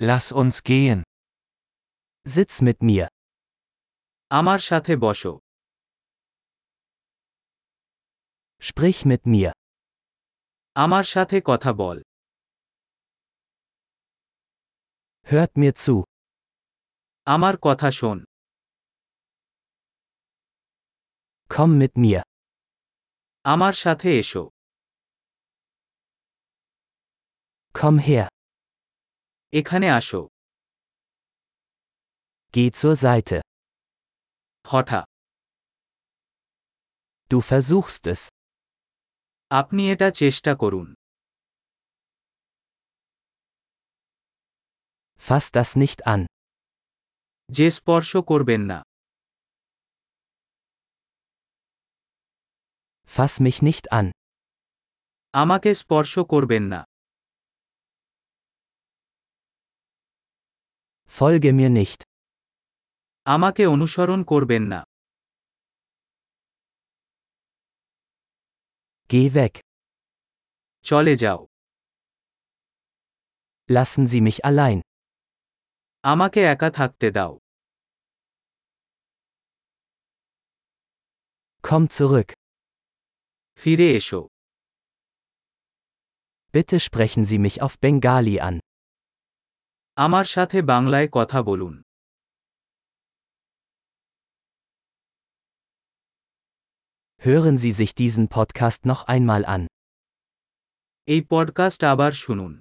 Lass uns gehen. Sitz mit mir. আমার সাথে বসো Sprich mit mir. আমার সাথে কথা বল Hört mir zu. আমার কথা শোন Komm mit mir. আমার সাথে এসো Komm her. এখানে আসো Geh zur Seite. হঠা Du versuchst es. আপনি এটা চেষ্টা করুন Fass das nicht an. যে স্পর্শ করবেন না Fass mich nicht an. আমাকে স্পর্শ করবেন না Folge mir nicht. আমাকে অনুসরণ করবেন না Geh weg. চলে যাও Lassen Sie mich allein. আমাকে একা থাকতে দাও Komm zurück. ফিরে এসো Bitte sprechen Sie mich auf Bengali an. আমার সাথে বাংলায় কথা বলুন Hören Sie sich diesen Podcast noch einmal an. এই পডকাস্ট আবার শুনুন